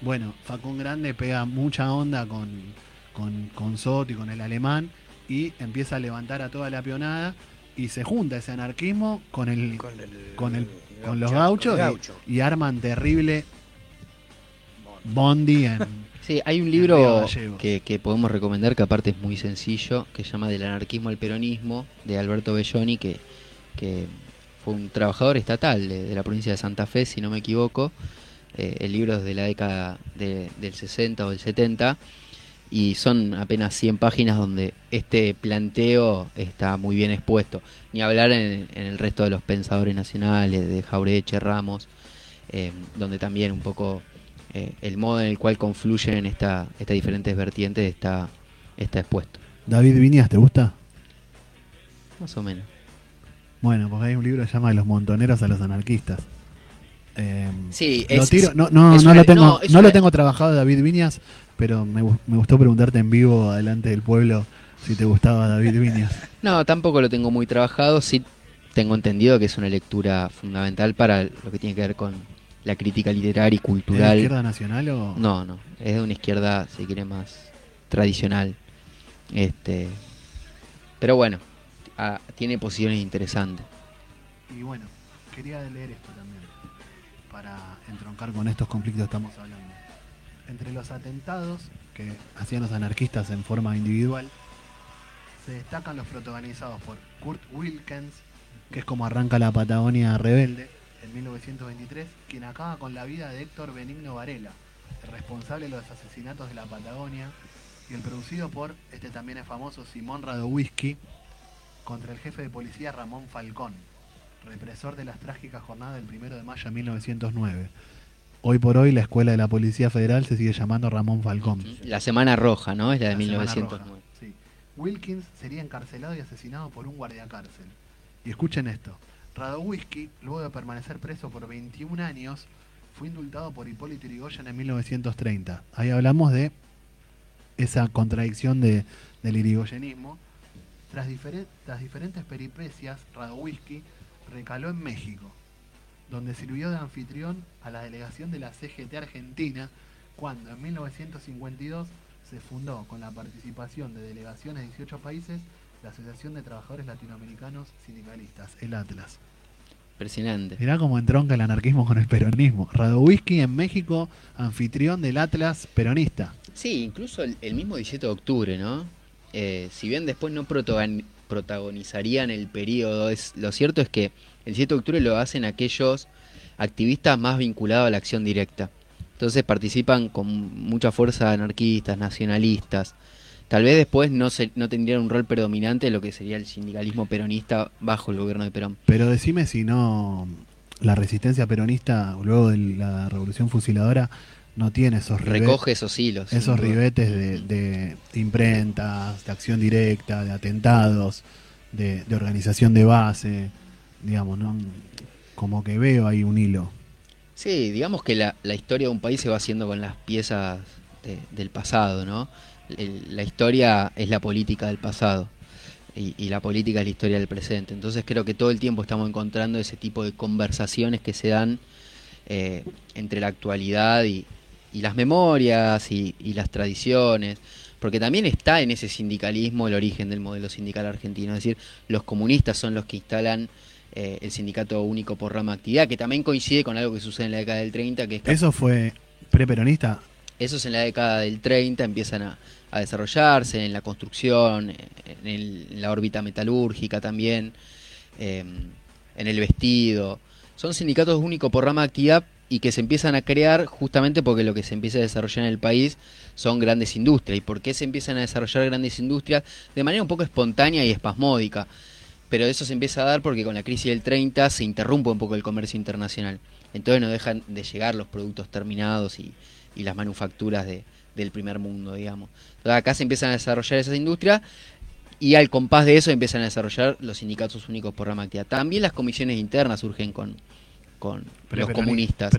Bueno, Facón Grande pega mucha onda con, con, con Soto y con el alemán y empieza a levantar a toda la peonada y se junta ese anarquismo con el con, el- con el el con los gaucho- gauchos y- gaucho. y, arman terrible bondi en Sí, hay un libro que, que podemos recomendar que aparte es muy sencillo, que se llama Del anarquismo al peronismo, de Alberto Belloni, que, que fue un trabajador estatal de, de la provincia de Santa Fe, si no me equivoco. Eh, el libro es de la década de- del 60 o del 70 y son apenas 100 páginas donde este planteo está muy bien expuesto. Ni hablar en, en el resto de los pensadores nacionales, de Jaureche, Ramos, eh, donde también un poco eh, el modo en el cual confluyen esta, estas diferentes vertientes está, está expuesto. David Viñas, ¿te gusta? Más o menos. Bueno, porque hay un libro que se llama De los montoneros a los anarquistas. Eh, Sí, lo es- tiro- es- no, no, es no una- lo tengo, no, no una- lo tengo trabajado David Viñas, pero me, gu- me gustó preguntarte en vivo adelante del pueblo si te gustaba David Viñas. No, tampoco lo tengo muy trabajado. Sí tengo entendido que es una lectura fundamental para lo que tiene que ver con la crítica literaria y ¿Es de cultural. izquierda nacional o...? No, no, es de una izquierda, si quiere, más tradicional. Este, pero bueno, ah, tiene posiciones interesantes. Y bueno, quería leer esto también, para entroncar con estos conflictos que estamos hablando. Entre los atentados que hacían los anarquistas en forma individual, se destacan los protagonizados por Kurt Wilkens, que es como arranca la Patagonia rebelde, en 1923, quien acaba con la vida de Héctor Benigno Varela, el responsable de los asesinatos de la Patagonia, y el producido por, este también es famoso, Simón Radowisky, contra el jefe de policía Ramón Falcón, represor de las trágicas jornadas del 1 de mayo de 1909. Hoy por hoy la escuela de la Policía Federal se sigue llamando Ramón Falcón. La Semana Roja, ¿no? Es la de La Semana 1909. Roja, sí. Wilkins sería encarcelado y asesinado por un guardiacárcel. Y escuchen esto. Radowisky, luego de permanecer preso por 21 años, fue indultado por Hipólito Yrigoyen en 1930. Ahí hablamos de esa contradicción de, del irigoyenismo. Tras diferentes peripecias, Radowisky recaló en México, donde sirvió de anfitrión a la delegación de la CGT Argentina, cuando en 1952 se fundó con la participación de delegaciones de 18 países la Asociación de Trabajadores Latinoamericanos Sindicalistas, el Atlas. Impresionante. Mirá cómo entronca el anarquismo con el peronismo. Radowisky en México, anfitrión del Atlas peronista. Sí, incluso el, el mismo 17 de octubre, ¿no? Eh, si bien después no protagonizarían el periodo, es, lo cierto es que el 17 de octubre lo hacen aquellos activistas más vinculados a la acción directa. Entonces participan con mucha fuerza anarquistas, nacionalistas. Tal vez después no, se, no tendrían un rol predominante en lo que sería el sindicalismo peronista bajo el gobierno de Perón. Pero decime si no la resistencia peronista, luego de la revolución fusiladora, no tiene esos ribe- Recoge esos hilos. esos ribetes de, de imprentas, de acción directa, de atentados, de, de organización de base, digamos, ¿no? Como que veo ahí un hilo. Sí, digamos que la, la historia de un país se va haciendo con las piezas de- del pasado, ¿no? El- la historia es la política del pasado y, y la política es la historia del presente. Entonces creo que todo el tiempo estamos encontrando ese tipo de conversaciones que se dan eh, entre la actualidad y, y las memorias y, y las tradiciones, porque también está en ese sindicalismo el origen del modelo sindical argentino, es decir, los comunistas son los que instalan eh, el sindicato único por rama de actividad, que también coincide con algo que sucede en la década del 30, que es Eso fue preperonista. esos en la década del 30 empiezan a, a desarrollarse en la construcción, en, el- en la órbita metalúrgica también, eh, en el vestido. Son sindicatos únicos por rama de actividad y que se empiezan a crear justamente porque lo que se empieza a desarrollar en el país son grandes industrias. ¿Y por qué se empiezan a desarrollar grandes industrias? De manera un poco espontánea y espasmódica. Pero eso se empieza a dar porque con la crisis del 30 se interrumpe un poco el comercio internacional. Entonces no dejan de llegar los productos terminados y, las manufacturas de- del primer mundo, digamos. Entonces acá se empiezan a desarrollar esas industrias y al compás de eso empiezan a desarrollar los sindicatos únicos por rama de actividad. También las comisiones internas surgen con, con los comunistas.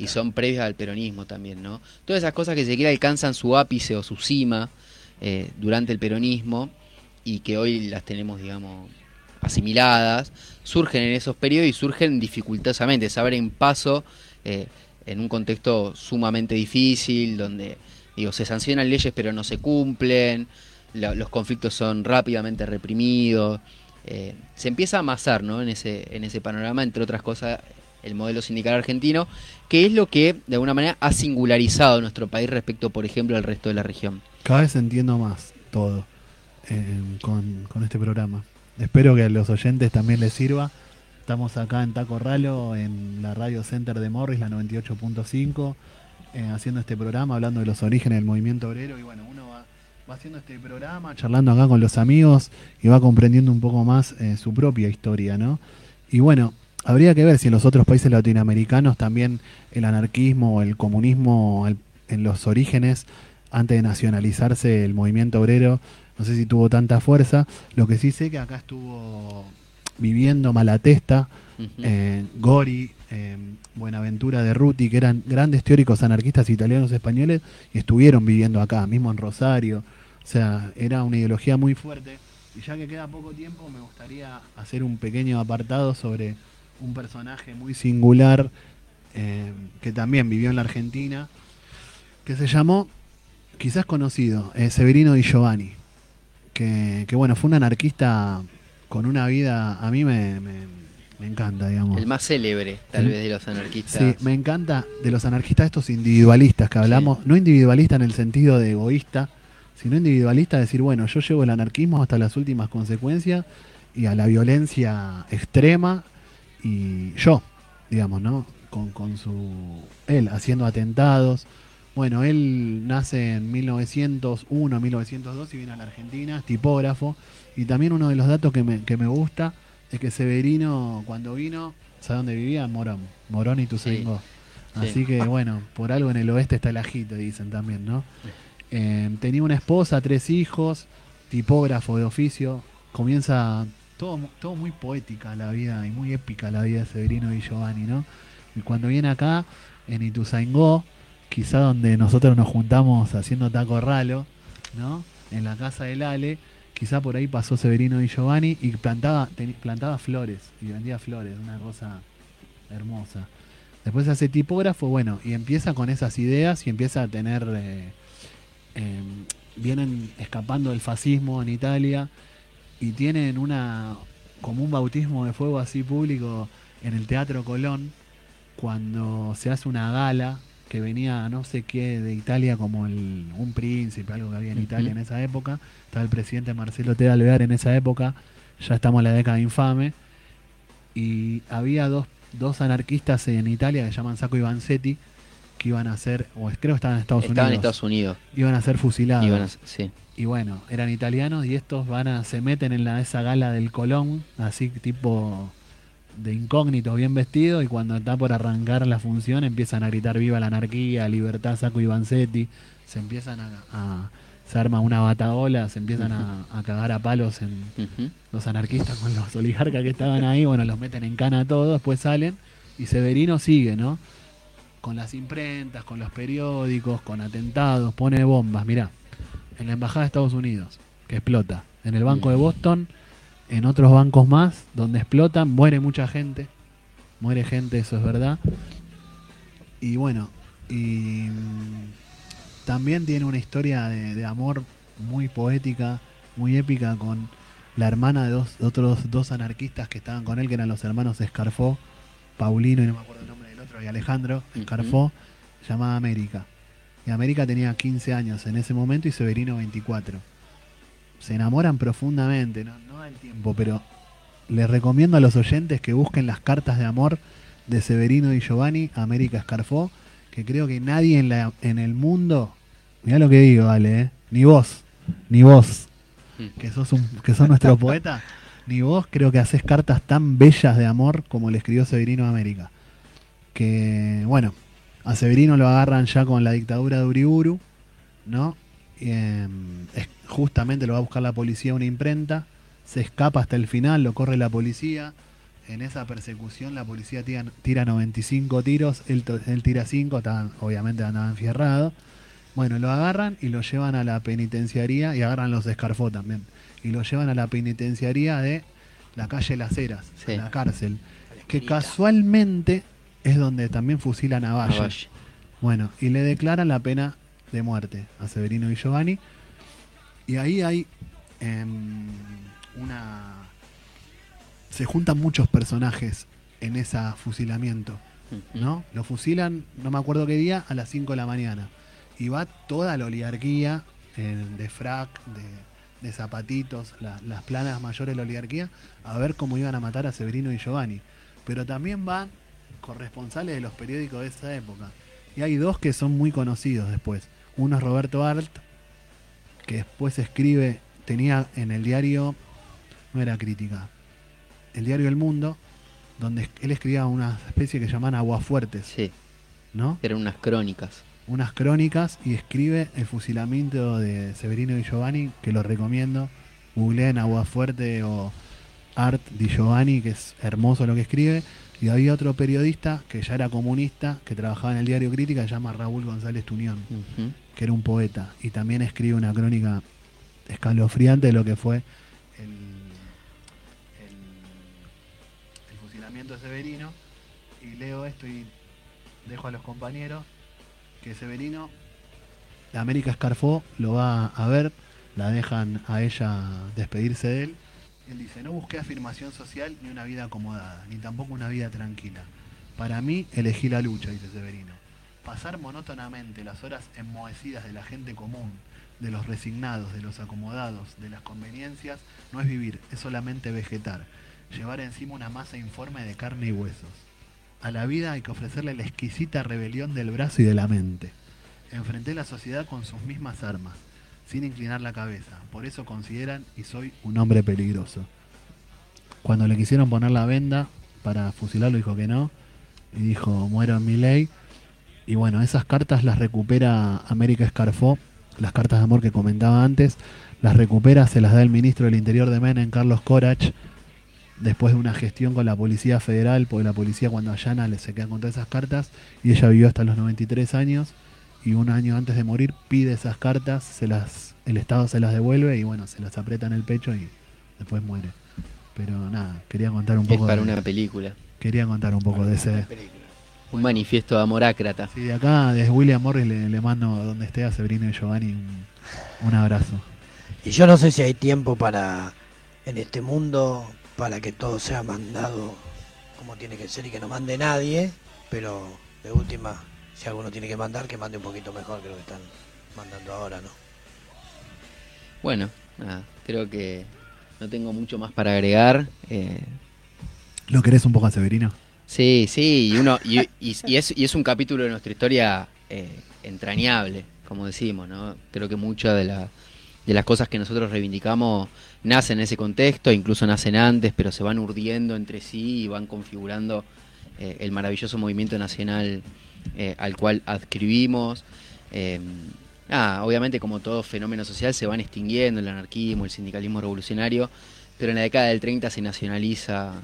Y son previas al peronismo también, ¿no? Todas esas cosas que se quiera alcanzan su ápice o su cima eh, durante el peronismo y que hoy las tenemos, digamos, asimiladas, surgen en esos periodos y surgen dificultosamente, se abren paso eh, en un contexto sumamente difícil, donde digo, se sancionan leyes pero no se cumplen, la- los conflictos son rápidamente reprimidos, eh, se empieza a amasar ¿no? en, ese, en ese panorama, entre otras cosas, el modelo sindical argentino, que es lo que de alguna manera ha singularizado nuestro país respecto, por ejemplo, al resto de la región. Cada vez entiendo más todo eh, con, este programa. Espero que a los oyentes también les sirva. Estamos acá en Taco Ralo, en la Radio Center de Morris, la 98.5, eh, haciendo este programa, hablando de los orígenes del movimiento obrero. Y bueno, uno va, va haciendo este programa, charlando acá con los amigos y va comprendiendo un poco más eh, su propia historia, ¿no? Y bueno, habría que ver si en los otros países latinoamericanos también el anarquismo o el comunismo en los orígenes, antes de nacionalizarse el movimiento obrero, no sé si tuvo tanta fuerza. Lo que sí sé que acá estuvo viviendo Malatesta, eh, Gori, eh, Buenaventura de Ruti, que eran grandes teóricos anarquistas italianos españoles y estuvieron viviendo acá, mismo en Rosario. O sea, era una ideología muy fuerte. Y ya que queda poco tiempo, me gustaría hacer un pequeño apartado sobre un personaje muy singular eh, que también vivió en la Argentina, que se llamó, quizás conocido, eh, Severino Di Giovanni, que, que, bueno, fue un anarquista con una vida, a mí me, me, me encanta, digamos. El más célebre, tal vez, de los anarquistas. Sí, me encanta de los anarquistas estos individualistas que hablamos, no individualista en el sentido de egoísta, sino individualista de decir, bueno, yo llevo el anarquismo hasta las últimas consecuencias y a la violencia extrema y yo, digamos, ¿no? Con, con su... él haciendo atentados. Bueno, él nace en 1901, 1902 y viene a la Argentina, es tipógrafo. Y también uno de los datos que me, que me gusta es que Severino, cuando vino, ¿sabe dónde vivía? Morón. Morón y Tuzaingó. Sí. Así que, bueno, por algo en el oeste está el ajito, dicen también, ¿no? Eh, tenía una esposa, tres hijos, tipógrafo de oficio. Comienza todo, todo muy poética la vida y muy épica la vida de Severino y Giovanni, ¿no? Y cuando viene acá, en Ituzaingó, quizá donde nosotros nos juntamos haciendo taco ralo, ¿no? En la casa del Ale, quizá por ahí pasó Severino y Giovanni y plantaba, teni- plantaba flores y vendía flores, una cosa hermosa. Después hace tipógrafo, bueno, y empieza con esas ideas y empieza a tener. eh, eh, vienen escapando del fascismo en Italia y tienen una. como un bautismo de fuego así público en el Teatro Colón, cuando se hace una gala que venía no sé qué de Italia como el, un príncipe, algo que había en. Italia en esa época. Estaba el presidente Marcelo T. Alvear en esa época, ya estamos en la década infame. Y había dos, dos anarquistas en Italia que se llaman Sacco y Vanzetti, que iban a ser, o creo que estaban en Estados en Unidos, Estados Unidos. iban a ser fusilados. Iban a- sí. Y bueno, eran italianos y estos van a, se meten en la, esa gala del Colón, así tipo de incógnitos, bien vestidos, y cuando está por arrancar la función empiezan a gritar viva la anarquía, libertad, Sacco y Vanzetti, se empiezan a, a- se arma una bataola, se empiezan a, a cagar a palos en los anarquistas con los oligarcas que estaban ahí, bueno, los meten en cana a todos, después salen, y Severino sigue, ¿no? Con las imprentas, con los periódicos, con atentados, pone bombas, mirá, en la Embajada de Estados Unidos, que explota, en el Banco de Boston, en otros bancos más, donde explotan, muere mucha gente, muere gente, eso es verdad. Y bueno, y mm, también tiene una historia de, de amor muy poética, muy épica con la hermana de dos de otros dos anarquistas que estaban con él, que eran los hermanos Escarfó, Paulino y no me acuerdo el nombre del otro, y Alejandro. Escarfó, llamada América. Y América tenía 15 años en ese momento y Severino 24. Se enamoran profundamente, no, no da el tiempo, pero les recomiendo a los oyentes que busquen las cartas de amor de Severino y Giovanni, América Escarfó, que creo que nadie en, la, en el mundo, mira lo que digo, Ale, ¿eh? ni vos, ni vos, que sos, un, que sos nuestro poeta, ni vos creo que haces cartas tan bellas de amor como le escribió Severino a América. Que, bueno, a Severino lo agarran ya con la dictadura de Uriburu, ¿no? Y, eh, es- justamente lo va a buscar la policía una imprenta, se escapa hasta el final, lo corre la policía. En esa persecución la policía tira, tira 95 tiros, él, tira 5, estaban- obviamente andaba enfierrado. Bueno, lo agarran y lo llevan a la penitenciaría y agarran los Escarfó también. Y lo llevan a la penitenciaría de la calle Las Heras, Sí. la cárcel. Que casualmente es donde también fusilan a Valle. Bueno, y le declaran la pena de muerte a Severino y Giovanni. Y ahí hay em, una... Se juntan muchos personajes en ese fusilamiento. ¿no? Lo fusilan, no me acuerdo qué día, a las 5 de la mañana. Y va toda la oligarquía eh, de frac, de, de zapatitos, la- las planas mayores de la oligarquía, a ver cómo iban a matar a Severino y Giovanni. Pero también van corresponsales de los periódicos de esa época. Y hay dos que son muy conocidos después. Uno es Roberto Art, que después escribe, tenía en el diario, no era crítica, el diario El Mundo, donde él escribía una especie que llaman aguafuertes, Sí, ¿no? eran unas crónicas. Unas crónicas y escribe el fusilamiento de Severino y Giovanni, que lo recomiendo. Googleen Aguafuerte o Art di Giovanni, que es hermoso lo que escribe. Y había otro periodista que ya era comunista, que trabajaba en el diario Crítica, se llama Raúl González Tuñón, Ujú. que era un poeta. Y también escribe una crónica escalofriante de lo que fue el, el- el fusilamiento de Severino. Y leo esto y dejo a los compañeros que Severino, la América Escarfó, lo va a ver, la dejan a ella despedirse de él. Él dice, no busqué afirmación social ni una vida acomodada, ni tampoco una vida tranquila. Para mí elegí la lucha, dice Severino. Pasar monótonamente las horas enmohecidas de la gente común, de los resignados, de los acomodados, de las conveniencias, no es vivir, es solamente vegetar. Llevar encima una masa informe de carne y huesos. A la vida hay que ofrecerle la exquisita rebelión del brazo y de la mente. Enfrenté la sociedad con sus mismas armas, sin inclinar la cabeza. Por eso consideran y soy un hombre peligroso. Cuando le quisieron poner la venda para fusilarlo, dijo que no. Y dijo, muero en mi ley. Y bueno, esas cartas las recupera América Escarfó, las cartas de amor que comentaba antes, las recupera, se las da el ministro del Interior de Menem, Carlos Corach, después de una gestión con la Policía Federal, porque la policía cuando allana se queda con todas esas cartas, y ella vivió hasta los 93 años, y un año antes de morir pide esas cartas, se las, el Estado se las devuelve, y bueno, se las aprieta en el pecho y después muere. Pero nada, quería contar un Es poco para de, una película. quería contar un poco de ese... Un manifiesto de amorácrata. Sí, de acá, desde William Morris, le, le mando donde esté a Severino y Giovanni un, un abrazo. Y yo no sé si hay tiempo para, en este mundo, para que todo sea mandado como tiene que ser y que no mande nadie, pero de última, si alguno tiene que mandar, que mande un poquito mejor que lo que están mandando ahora, ¿no? Bueno, nada, creo que no tengo mucho más para agregar. Eh, ¿Lo querés un poco a Severino? sí, sí, y, uno, y, y- y es, y es un capítulo de nuestra historia eh, entrañable, como decimos, ¿no? Creo que muchas de, la- de las cosas que nosotros reivindicamos nacen en ese contexto, incluso nacen antes, pero se van urdiendo entre sí y van configurando eh, el maravilloso movimiento nacional eh, al cual adscribimos. Nada, obviamente como todo fenómeno social se van extinguiendo el anarquismo, el sindicalismo revolucionario, pero en la década del 30 se nacionaliza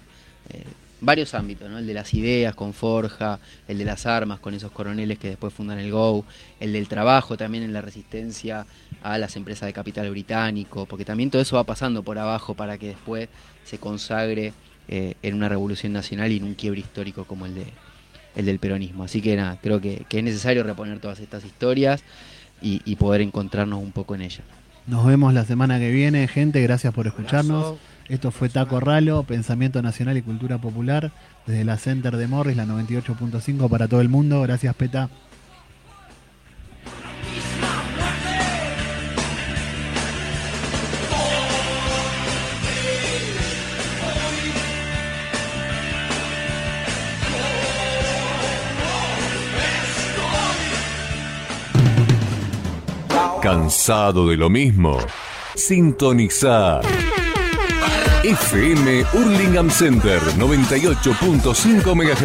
eh, varios ámbitos, ¿no? el de las ideas con Forja, el de las armas con esos coroneles que después fundan el GO, el del trabajo también en la resistencia a las empresas de capital británico, porque también todo eso va pasando por abajo para que después se consagre eh, en una revolución nacional y en un quiebre histórico como el de el del peronismo. Así que nada, creo que, que es necesario reponer todas estas historias y, y poder encontrarnos un poco en ellas. Nos vemos la semana que viene, gente. Gracias por escucharnos. Esto fue Taco Ralo, Pensamiento Nacional y Cultura Popular, desde la Center de Morris, la 98.5 para todo el mundo. Gracias, Peta. ¿Cansado de lo mismo? Sintonizar. FM Hurlingham Center 98.5 MHz.